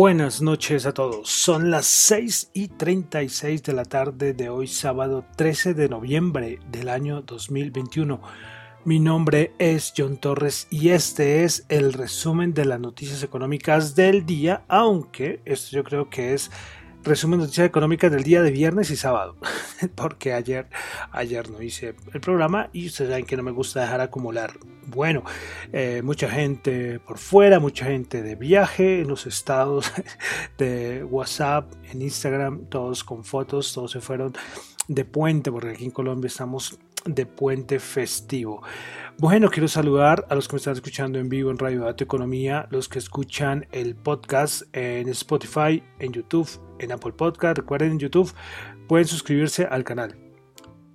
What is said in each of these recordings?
Buenas noches a todos. Son las 6 y 36 de la tarde de hoy, sábado 13 de noviembre del año 2021. Mi nombre es John Torres y este es el resumen de las noticias económicas del día, aunque esto yo creo que es resumen de noticias económicas del día de viernes y sábado, porque ayer, ayer no hice el programa y ustedes saben que no me gusta dejar acumular. Bueno, eh, mucha gente por fuera, mucha gente de viaje en los estados de WhatsApp, en Instagram, todos con fotos, todos se fueron de puente, porque aquí en Colombia estamos de puente festivo. Bueno, quiero saludar a los que me están escuchando en vivo en Radio Dato Economía, los que escuchan el podcast en Spotify, en YouTube, en Apple Podcast. Recuerden en YouTube pueden suscribirse al canal.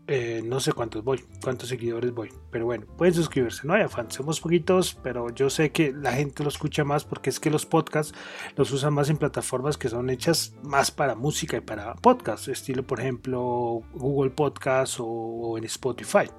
Eh, no sé cuántos voy, cuántos seguidores voy, pero bueno, pueden suscribirse, no hay afán, somos poquitos, pero yo sé que la gente lo escucha más porque es que los podcasts los usan más en plataformas que son hechas más para música y para podcasts, estilo por ejemplo Google Podcast o en Spotify.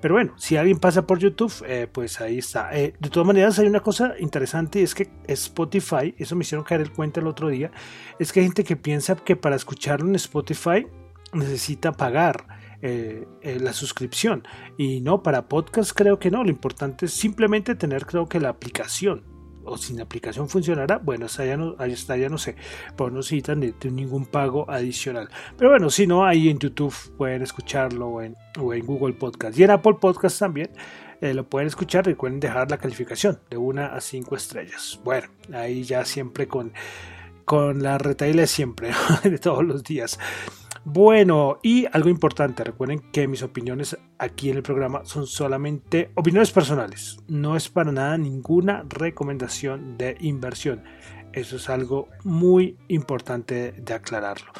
Pero bueno, si alguien pasa por YouTube, eh, pues ahí está. Eh, de todas maneras, hay una cosa interesante, es que Spotify, eso me hicieron caer el cuenta el otro día, es que hay gente que piensa que para escucharlo en Spotify necesita pagar. Eh, la suscripción y no para podcast creo que no lo importante es simplemente tener creo que la aplicación o sin aplicación funcionará, bueno, hasta ya no, está, ya no sé, pero no necesitan ningún pago adicional. Pero bueno, si no, ahí en YouTube pueden escucharlo o en, Google Podcast y en Apple Podcast también. Eh, lo pueden escuchar, recuerden dejar la calificación de una a cinco estrellas. Bueno, ahí ya siempre con, con la retaila siempre, de todos los días. Bueno, y algo importante, recuerden que mis opiniones aquí en el programa son solamente opiniones personales, no es para nada ninguna recomendación de inversión. Eso es algo muy importante de aclararlo.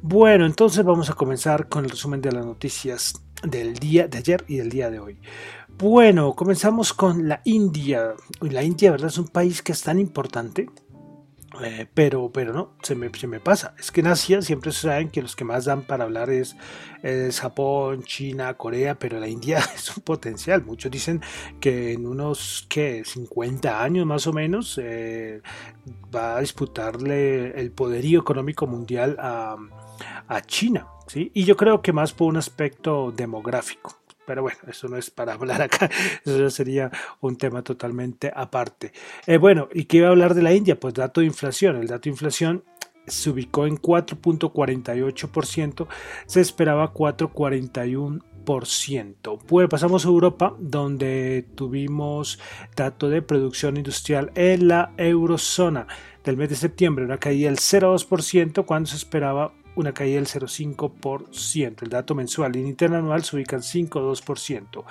Bueno, entonces vamos a comenzar con el resumen de las noticias del día de ayer y del día de hoy. Bueno, comenzamos con la India. La India, ¿verdad? Es un país que es tan importante eh, pero, pero no, se me, se me pasa. Es que en Asia siempre saben que los que más dan para hablar es, Japón, China, Corea, pero la India es un potencial. Muchos dicen que en unos ¿qué? 50 años más o menos eh, va a disputarle el poderío económico mundial a, a China. ¿sí? Y yo creo que más por un aspecto demográfico. Pero bueno, eso no es para hablar acá, eso ya sería un tema totalmente aparte. Eh, bueno, ¿y qué iba a hablar de la India? Pues dato de inflación. El dato de inflación se ubicó en 4.48%, se esperaba 4.41%. Pues pasamos a Europa, donde tuvimos dato de producción industrial en la eurozona del mes de septiembre, una caída del 0,2% cuando se esperaba una caída del 0,5%. El dato mensual y interanual se ubica en 5,2%.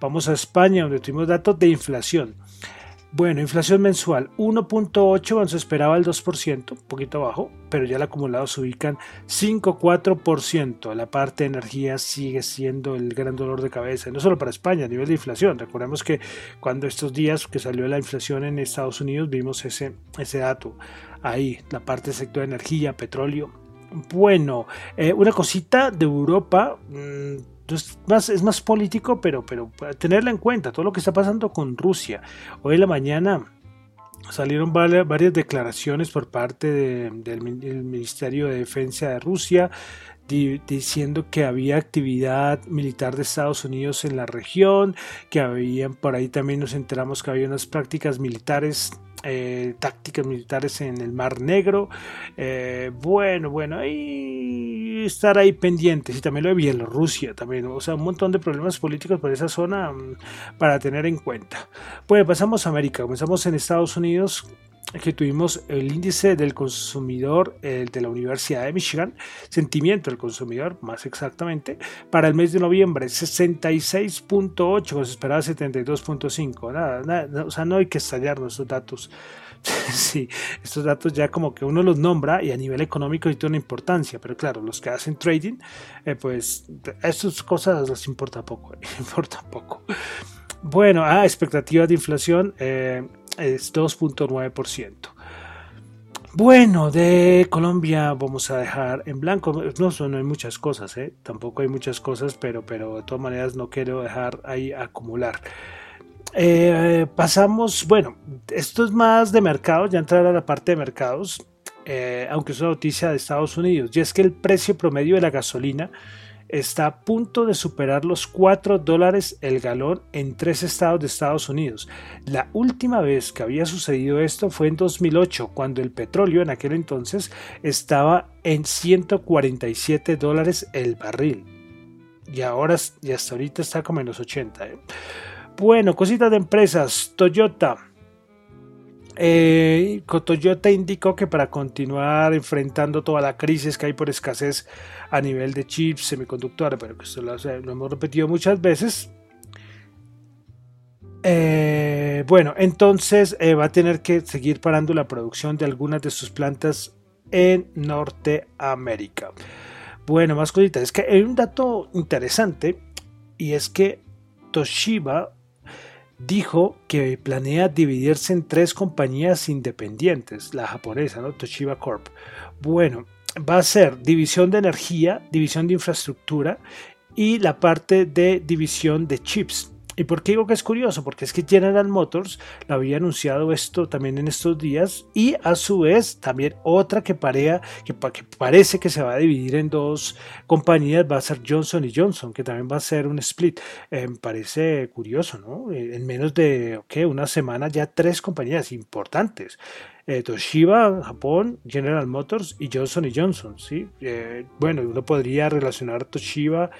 Vamos a España, donde tuvimos datos de inflación. Bueno, inflación mensual 1.8, cuando se esperaba el 2%, un poquito bajo, pero ya el acumulado se ubica en 5.4%. La parte de energía sigue siendo el gran dolor de cabeza, no solo para España, a nivel de inflación. Recordemos que cuando estos días que salió la inflación en Estados Unidos, vimos ese, ese dato. Ahí, la parte del sector de energía, petróleo, bueno, eh, una cosita de Europa. Mm, es más, es más político, pero, pero tenerla en cuenta, todo lo que está pasando con Rusia. Hoy en la mañana salieron varias declaraciones por parte del Ministerio de Defensa de Rusia diciendo que había actividad militar de Estados Unidos en la región, que habían por ahí también nos enteramos que había unas prácticas militares eh, tácticas militares en el Mar Negro. Eh, bueno, bueno, ahí estar ahí pendientes. Y también lo de Bielorrusia, también. O sea, un montón de problemas políticos por esa zona mm, para tener en cuenta. Bueno, pasamos a América. Comenzamos en Estados Unidos que tuvimos el índice del consumidor de la Universidad de Michigan, sentimiento del consumidor más exactamente, para el mes de noviembre 66.8, se esperaba 72.5, nada, nada, o sea, no hay que estallar nuestros datos. sí, estos datos ya como que uno los nombra y a nivel económico tiene una importancia, pero claro, los que hacen trading, eh, pues estas cosas les importa poco, importa poco. Bueno, ah, expectativas de inflación, eh, es 2.9%. Bueno, de Colombia vamos a dejar en blanco. No, no hay muchas cosas, ¿eh? tampoco hay muchas cosas, pero, pero de todas maneras no quiero dejar ahí acumular. Eh, pasamos, bueno, esto es más de mercados, ya entrar a la parte de mercados, eh, aunque es una noticia de Estados Unidos, y es que el precio promedio de la gasolina está a punto de superar los 4 dólares el galón en tres estados de Estados Unidos. La última vez que había sucedido esto fue en 2008, cuando el petróleo en aquel entonces estaba en 147 dólares el barril. Y ahora, y hasta ahorita está como en los 80. ¿eh? Bueno, cositas de empresas. Toyota. Eh, Toyota indicó que para continuar enfrentando toda la crisis que hay por escasez a nivel de chips semiconductores, pero que esto lo, hemos repetido muchas veces. Eh, bueno, entonces eh, va a tener que seguir parando la producción de algunas de sus plantas en Norteamérica. Bueno, más cositas. Es que hay un dato interesante y es que Toshiba dijo que planea dividirse en tres compañías independientes, la japonesa, ¿no? Toshiba Corp. Bueno, va a ser división de energía, división de infraestructura y la parte de división de chips. ¿Y por qué digo que es curioso? Porque es que General Motors lo había anunciado esto también en estos días y a su vez también otra que, parea, que, parece que se va a dividir en dos compañías va a ser Johnson y Johnson, que también va a ser un split. Eh, parece curioso, ¿no? Eh, en menos de una semana ya tres compañías importantes. Eh, Toshiba, Japón, General Motors y Johnson Johnson, ¿sí? bueno, uno podría relacionar Toshiba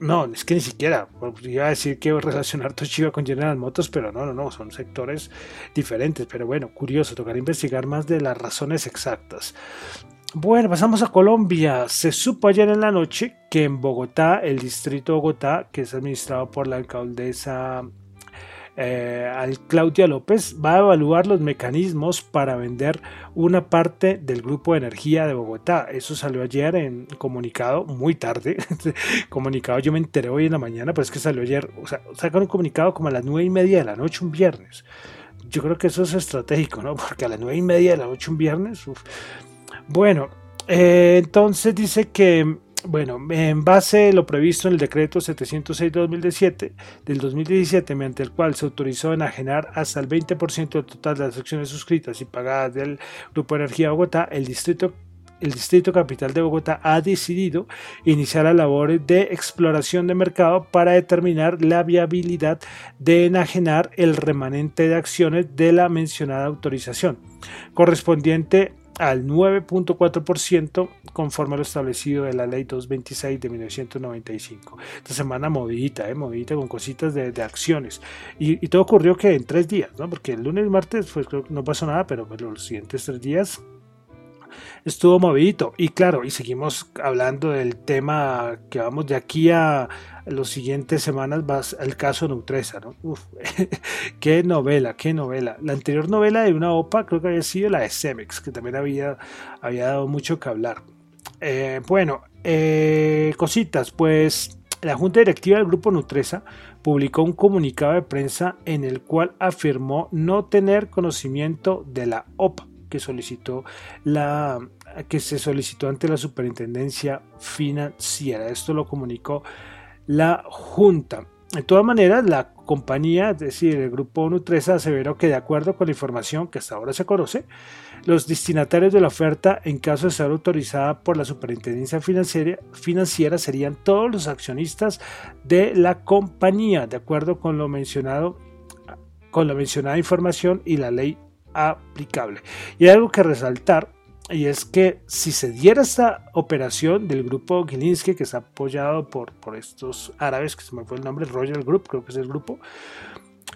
no, es que ni siquiera. Iba a decir que relacionar Toshiba con General Motors, pero no, no, no, son sectores diferentes. Pero bueno, curioso, tocará investigar más de las razones exactas. Bueno, pasamos a Colombia. Se supo ayer en la noche que en Bogotá, el distrito de Bogotá, que es administrado por la alcaldesa eh, al Claudia López va a evaluar los mecanismos para vender una parte del grupo de energía de Bogotá. Eso salió ayer en comunicado, muy tarde. comunicado, yo me enteré hoy en la mañana, pero es que salió ayer. O sea, sacaron un comunicado como a las nueve y media de la noche, un viernes. Yo creo que eso es estratégico, ¿no? Porque a las nueve y media de la noche, un viernes. Bueno, eh, entonces dice que bueno, en base a lo previsto en el decreto 706-2017 del 2017, mediante el cual se autorizó enajenar hasta el 20% del total de las acciones suscritas y pagadas del Grupo Energía Bogotá, el distrito el Distrito Capital de Bogotá ha decidido iniciar las labores de exploración de mercado para determinar la viabilidad de enajenar el remanente de acciones de la mencionada autorización, correspondiente al 9.4% conforme a lo establecido de la ley 226 de 1995. Esta semana movidita, ¿eh? movidita con cositas de, acciones. Y, todo ocurrió que en tres días, ¿no? porque el lunes y martes pues, no pasó nada, pero pues, los siguientes tres días estuvo movidito. Y claro, y seguimos hablando del tema que vamos de aquí a las siguientes semanas, va el caso Nutresa, ¿no? Uf, qué novela, qué novela. La anterior novela de una OPA creo que había sido la de Cemex, que también había, había dado mucho que hablar. Eh, bueno, eh, cositas, pues la Junta Directiva del Grupo Nutresa publicó un comunicado de prensa en el cual afirmó no tener conocimiento de la OPA que solicitó la que se solicitó ante la Superintendencia Financiera. Esto lo comunicó la Junta. De todas maneras, la compañía, es decir, el grupo Nutresa, aseveró que de acuerdo con la información que hasta ahora se conoce, los destinatarios de la oferta, en caso de ser autorizada por la Superintendencia Financiera, financiera serían todos los accionistas de la compañía, de acuerdo con lo mencionado, con la mencionada información y la ley aplicable. Y hay algo que resaltar y es que si se diera esta operación del grupo Gilinski, que está apoyado por, por estos árabes, que se me fue el nombre, Royal Group, creo que es el grupo,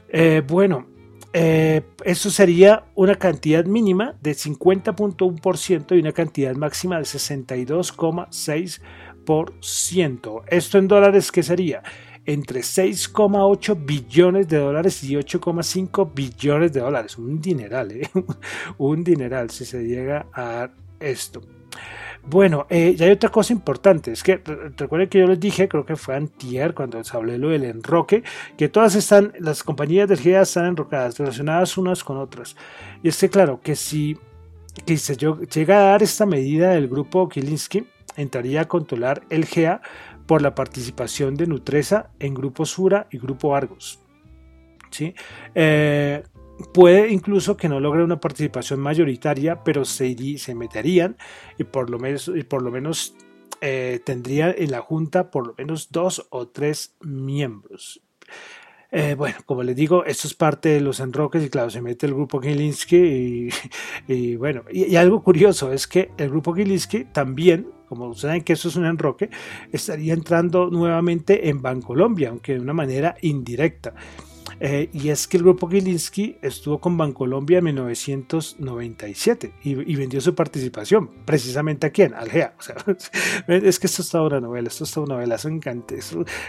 eh, bueno, eh, eso sería una cantidad mínima de 50.1% y una cantidad máxima de 62,6%. Esto en dólares, ¿qué sería? Entre 6,8 billones de dólares y 8,5 billones de dólares. Un dineral, ¿eh? un dineral si se llega a esto. Bueno, eh, ya hay otra cosa importante, es que recuerden que yo les dije, creo que fue antier cuando les hablé lo del enroque, que todas están, las compañías de energía están enrocadas, relacionadas unas con otras. Y es que claro, que si que se llega a dar esta medida del grupo Kilinski, entraría a controlar el GEA por la participación de Nutresa en Grupo Sura y Grupo Argos. ¿sí? Eh, puede incluso que no logre una participación mayoritaria, pero se, se meterían y por lo menos, por lo menos eh, tendrían en la Junta por lo menos dos o tres miembros. Eh, bueno, como les digo, esto es parte de los enroques y claro, se mete el grupo Gilinski y, bueno, y, algo curioso es que el grupo Gilinski también como saben que eso es un enroque, estaría entrando nuevamente en Bancolombia, aunque de una manera indirecta. Eh, y es que el grupo Gilinski estuvo con Bancolombia en 1997 y, vendió su participación. ¿Precisamente a quién? Al GEA. es que esto está una novela, esto está una novela, eso encanta.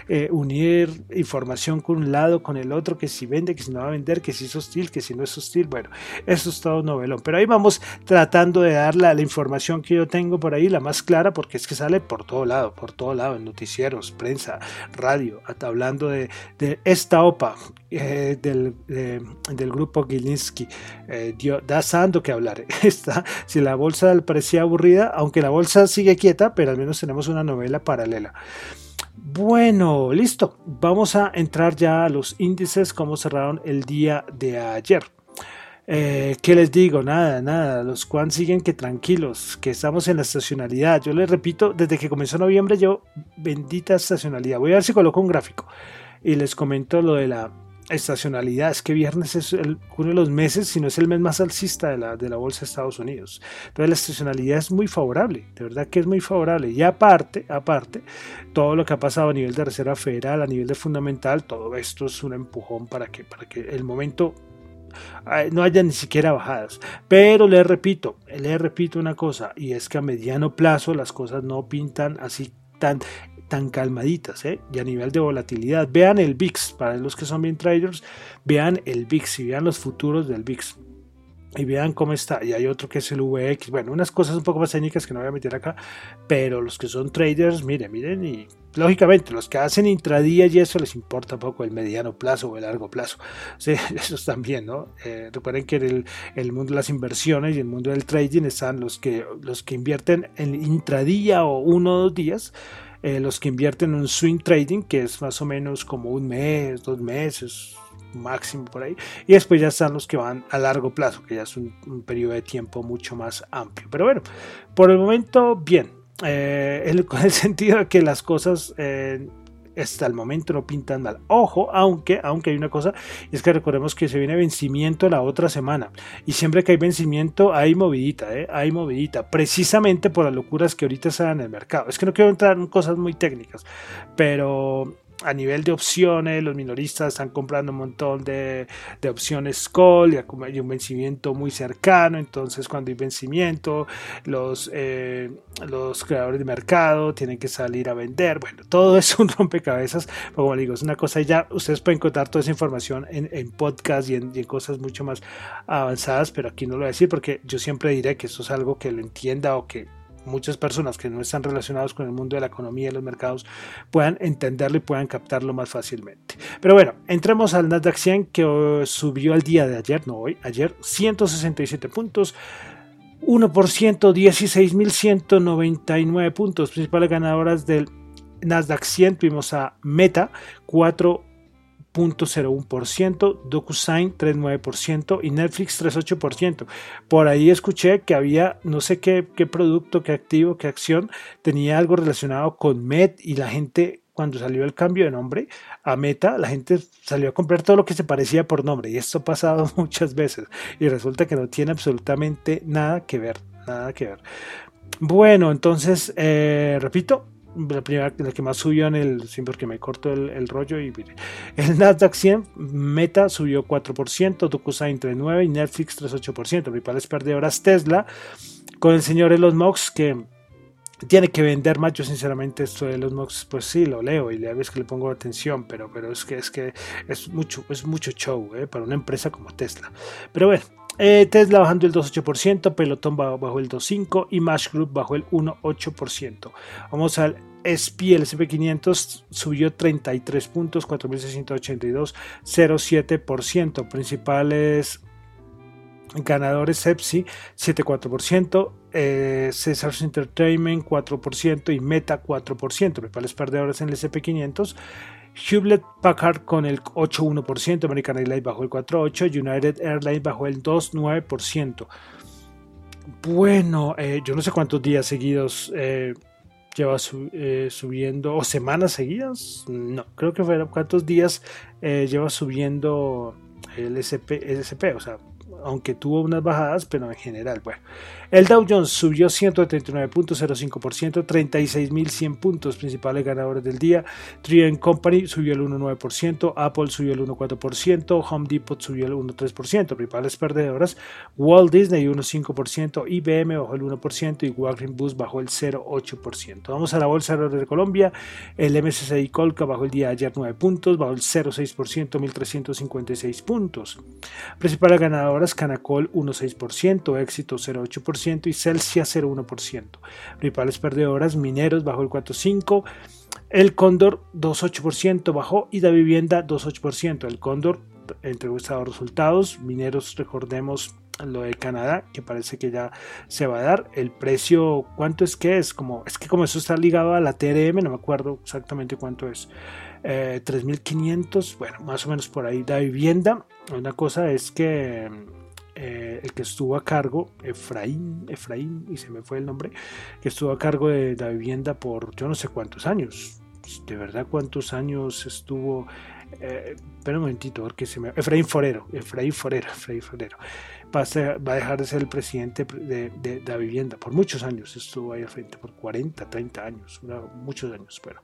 Eh, unir información con un lado, con el otro, que si vende, que si no va a vender, que si es hostil, que si no es hostil. Bueno, eso es todo novelón. Pero ahí vamos tratando de dar la, información que yo tengo por ahí, la más clara, porque es que sale por todo lado, por todo lado, en noticieros, prensa, radio, hablando de, de esta OPA eh, del, del, grupo Gilinski eh, da santo que hablar. Está, si la bolsa parecía aburrida, aunque la bolsa sigue quieta, pero al menos tenemos una novela paralela. Bueno, listo. Vamos a entrar ya a los índices como cerraron el día de ayer. Eh, ¿Qué les digo? Nada, nada. Los Quan siguen que tranquilos, que estamos en la estacionalidad. Yo les repito, desde que comenzó noviembre, yo bendita estacionalidad. Voy a ver si coloco un gráfico y les comento lo de la estacionalidad. Es que viernes es uno de los meses, si no es el mes más alcista de la, de la bolsa de Estados Unidos. Entonces la estacionalidad es muy favorable, de verdad que es muy favorable. Y aparte, aparte, todo lo que ha pasado a nivel de Reserva Federal, a nivel de fundamental, todo esto es un empujón para que, para que el momento no haya ni siquiera bajadas. Pero le repito, le repito una cosa, y es que a mediano plazo las cosas no pintan así tan tan calmaditas, ¿eh? y a nivel de volatilidad. Vean el VIX, para los que son bien traders, vean el VIX y vean los futuros del VIX. Y vean cómo está. Y hay otro que es el VX. Bueno, unas cosas un poco más técnicas que no voy a meter acá. Pero los que son traders, miren, miren. Y lógicamente, los que hacen intradía y eso les importa poco el mediano plazo o el largo plazo. Sí, eso también, ¿no? Eh, recuerden que en el, el, mundo de las inversiones y el mundo del trading están los que, los que invierten en intradía o uno o dos días eh, los que invierten en un swing trading, que es más o menos como un mes, dos meses máximo por ahí, y después ya están los que van a largo plazo, que ya es un, periodo de tiempo mucho más amplio. Pero bueno, por el momento, bien, eh, el sentido de que las cosas eh, hasta el momento no pintan mal. Ojo, aunque, aunque hay una cosa, es que recordemos que se viene vencimiento la otra semana. Y siempre que hay vencimiento hay movidita, ¿eh? hay movidita. Precisamente por las locuras que ahorita están en el mercado. Es que no quiero entrar en cosas muy técnicas, pero a nivel de opciones, los minoristas están comprando un montón de, opciones call y hay un vencimiento muy cercano. Entonces, cuando hay vencimiento, los, eh, los creadores de mercado tienen que salir a vender. Bueno, todo es un rompecabezas. Pero como digo, es una cosa ya. Ustedes pueden encontrar toda esa información en, en podcast y en, cosas mucho más avanzadas, pero aquí no lo voy a decir porque yo siempre diré que eso es algo que lo entienda o que muchas personas que no están relacionados con el mundo de la economía y los mercados puedan entenderlo y puedan captarlo más fácilmente. Pero bueno, entremos al Nasdaq 100 que subió al día de ayer, no hoy, ayer 167 puntos. 1%, 16.199 puntos. Principales ganadoras del Nasdaq 100 tuvimos a Meta, 4 0.01%, DocuSign 3.9% y Netflix 3.8%. Por ahí escuché que había no sé qué, qué producto, qué activo, qué acción tenía algo relacionado con Met y la gente cuando salió el cambio de nombre a Meta, la gente salió a comprar todo lo que se parecía por nombre y esto ha pasado muchas veces y resulta que no tiene absolutamente nada que ver, nada que ver. Bueno, entonces, eh, repito, la primera, la que más subió en el, siempre porque me corto el, rollo y el Nasdaq 100, Meta subió 4%, DocuSign 3.9% y Netflix 3.8%, principales perdedoras Tesla, con el señor Elon Musk que tiene que vender más. Yo sinceramente esto de los Musk, pues sí, lo leo y a veces que le pongo atención, pero, pero es que es que es mucho, es mucho show ¿eh? para una empresa como Tesla. Pero bueno, eh, Tesla bajando el 2,8%, Pelotón bajó el 2,5% y Mash Group bajó el 1,8%. Vamos al SP, el SP500 subió 33 puntos, 4.682, 0,7%. Principales ganadores Pepsi 7,4%, eh, Cesars Entertainment 4% y Meta 4%. Principales perdedores en el SP500 Hewlett Packard con el 8,1%, American Airlines bajó el 4,8%, United Airlines bajó el 2,9%. Bueno, eh, yo no sé cuántos días seguidos eh, lleva eh, subiendo, o semanas seguidas, no, creo que fueron cuántos días lleva subiendo el SP, el SP, o sea, aunque tuvo unas bajadas, pero en general, bueno. El Dow Jones subió 139.05%, 36.100 puntos, principales ganadores del día. Trian Company subió el 1.9%, Apple subió el 1.4%, Home Depot subió el 1.3%, principales perdedoras. Walt Disney 1.5%, IBM bajó el 1% y Walgreens Bus bajó el 0.8%. Vamos a la bolsa de Colombia. El MSCI Colca bajó el día de ayer 9 puntos, bajó el 0.6%, 1.356 puntos. Principales Canacol 1.6%, Éxito 0.8% y Celsia 0.1%. Principales perdedoras, Mineros bajó el 4.5%, el Cóndor 2.8% bajó y la vivienda 2.8%. El Cóndor entregó estados resultados, Mineros recordemos lo de Canadá, que parece que ya se va a dar. El precio, ¿cuánto es que es? Como, es que como eso está ligado a la TRM, no me acuerdo exactamente cuánto es. 3.500, eh, bueno, más o menos por ahí. La vivienda, una cosa es que eh, el que estuvo a cargo, Efraín, Efraín, y se me fue el nombre, que estuvo a cargo de la vivienda por yo no sé cuántos años. De verdad, cuántos años estuvo. Eh, espera un momentito, porque se me. Efraín Forero, Efraín Forero, Efraín Forero. Va a, dejar de ser el presidente de, la vivienda por muchos años. Estuvo ahí al frente por 40, 30 años, muchos años. Bueno,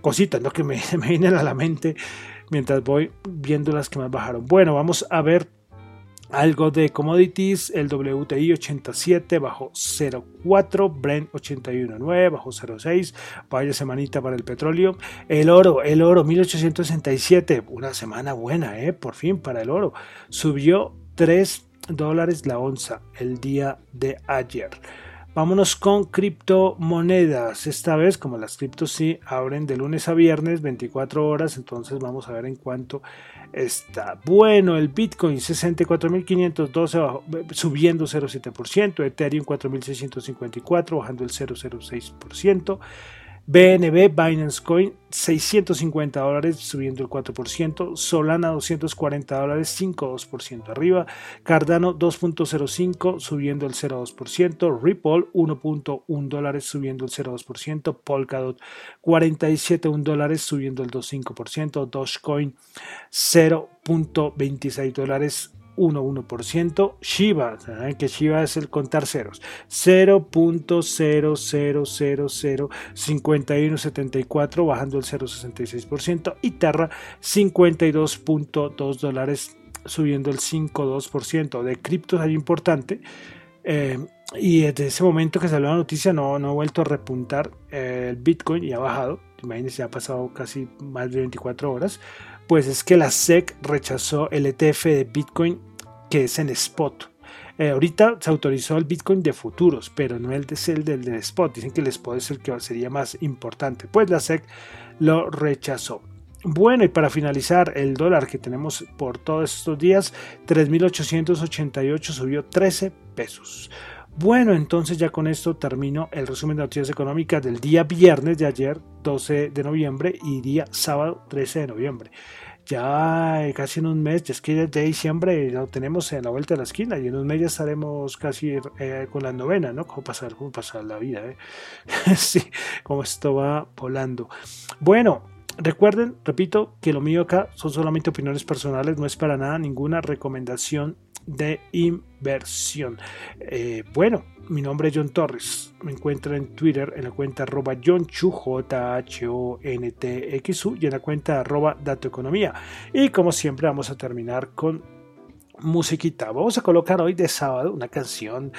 cositas ¿no? que me, me vienen a la mente mientras voy viendo las que más bajaron. Bueno, vamos a ver algo de commodities, el WTI 87 bajo 0.4, Brent 81.9 bajo 0.6, vaya semanita para el petróleo. El oro, el oro 1867, una semana buena, ¿eh? por fin para el oro, subió 3 dólares la onza el día de ayer. Vámonos con criptomonedas. Esta vez, como las criptos sí abren de lunes a viernes, 24 horas, entonces vamos a ver en cuánto está. Bueno, el Bitcoin 64.512 subiendo 0,7%, Ethereum 4.654 bajando el 0,06%. BNB, Binance Coin, 650 dólares, subiendo el 4%. Solana, 240 dólares, 5,2% arriba. Cardano, 2.05, subiendo el 0,2%. Ripple, 1.1 dólares, subiendo el 0,2%. Polkadot, 47 dólares, subiendo el 2.5%. Dogecoin, 0.26 dólares, 1,1%. Shiba, ¿saben que Shiba es el contar ceros? 0.0005174, bajando el 0,66%. Y Terra, 52.2 dólares, subiendo el 5,2%. De criptos hay importante. Eh, y desde ese momento que salió la noticia no, no ha vuelto a repuntar eh, el Bitcoin y ha bajado. Imagínense, ha pasado casi más de 24 horas pues es que la SEC rechazó el ETF de Bitcoin que es en spot. Eh, ahorita se autorizó el Bitcoin de futuros, pero no el de el del de spot. Dicen que el spot es el que sería más importante. Pues la SEC lo rechazó. Bueno, y para finalizar, el dólar que tenemos por todos estos días, 3.888 subió 13 pesos. Bueno, entonces ya con esto termino el resumen de noticias económicas del día viernes de ayer, 12 de noviembre, y día sábado, 13 de noviembre. ya casi en un mes, es que ya de diciembre lo tenemos en la vuelta de la esquina y en un mes ya estaremos casi eh, con la novena, ¿no? ¿Cómo pasar, pasar la vida? Eh? sí, como esto va volando. Bueno, recuerden, repito, que lo mío acá son solamente opiniones personales, no es para nada ninguna recomendación de inversión. Eh, bueno, mi nombre es John Torres. Me encuentra en Twitter en la cuenta arroba J H O N T X U y en la cuenta arroba Economía. Y como siempre vamos a terminar con musiquita. Vamos a colocar hoy de sábado una canción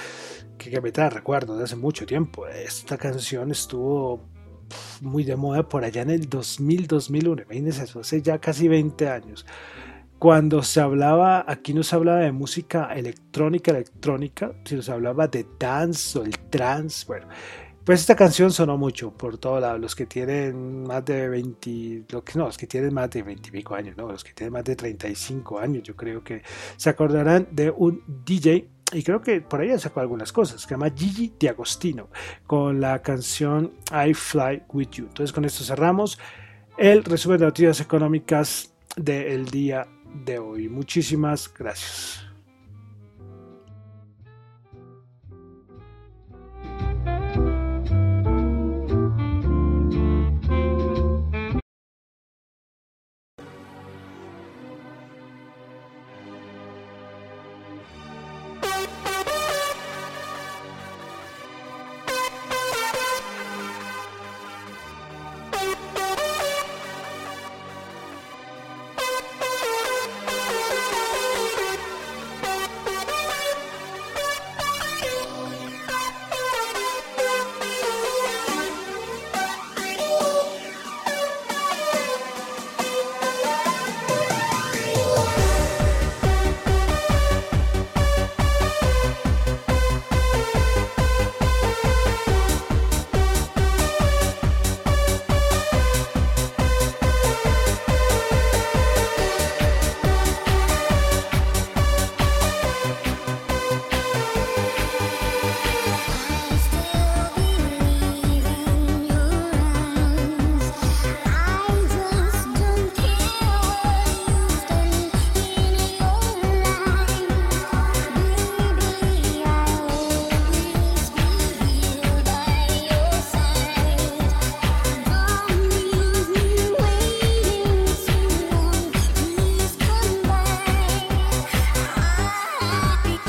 que, me trae recuerdo de hace mucho tiempo. Esta canción estuvo muy de moda por allá en el 2000-2001. Imagínense eso, hace ya casi 20 años cuando se hablaba, aquí no se hablaba de música electrónica, electrónica, sino se hablaba de dance o el trance, bueno, pues esta canción sonó mucho por todos lados, los que tienen más de 20, lo que, no, los que tienen más de 20 y pico años, no, los que tienen más de 35 años, yo creo que se acordarán de un DJ y creo que por ahí sacó algunas cosas, se llama Gigi D'Agostino, con la canción I Fly With You. Entonces con esto cerramos el resumen de noticias económicas del día de hoy. Muchísimas gracias.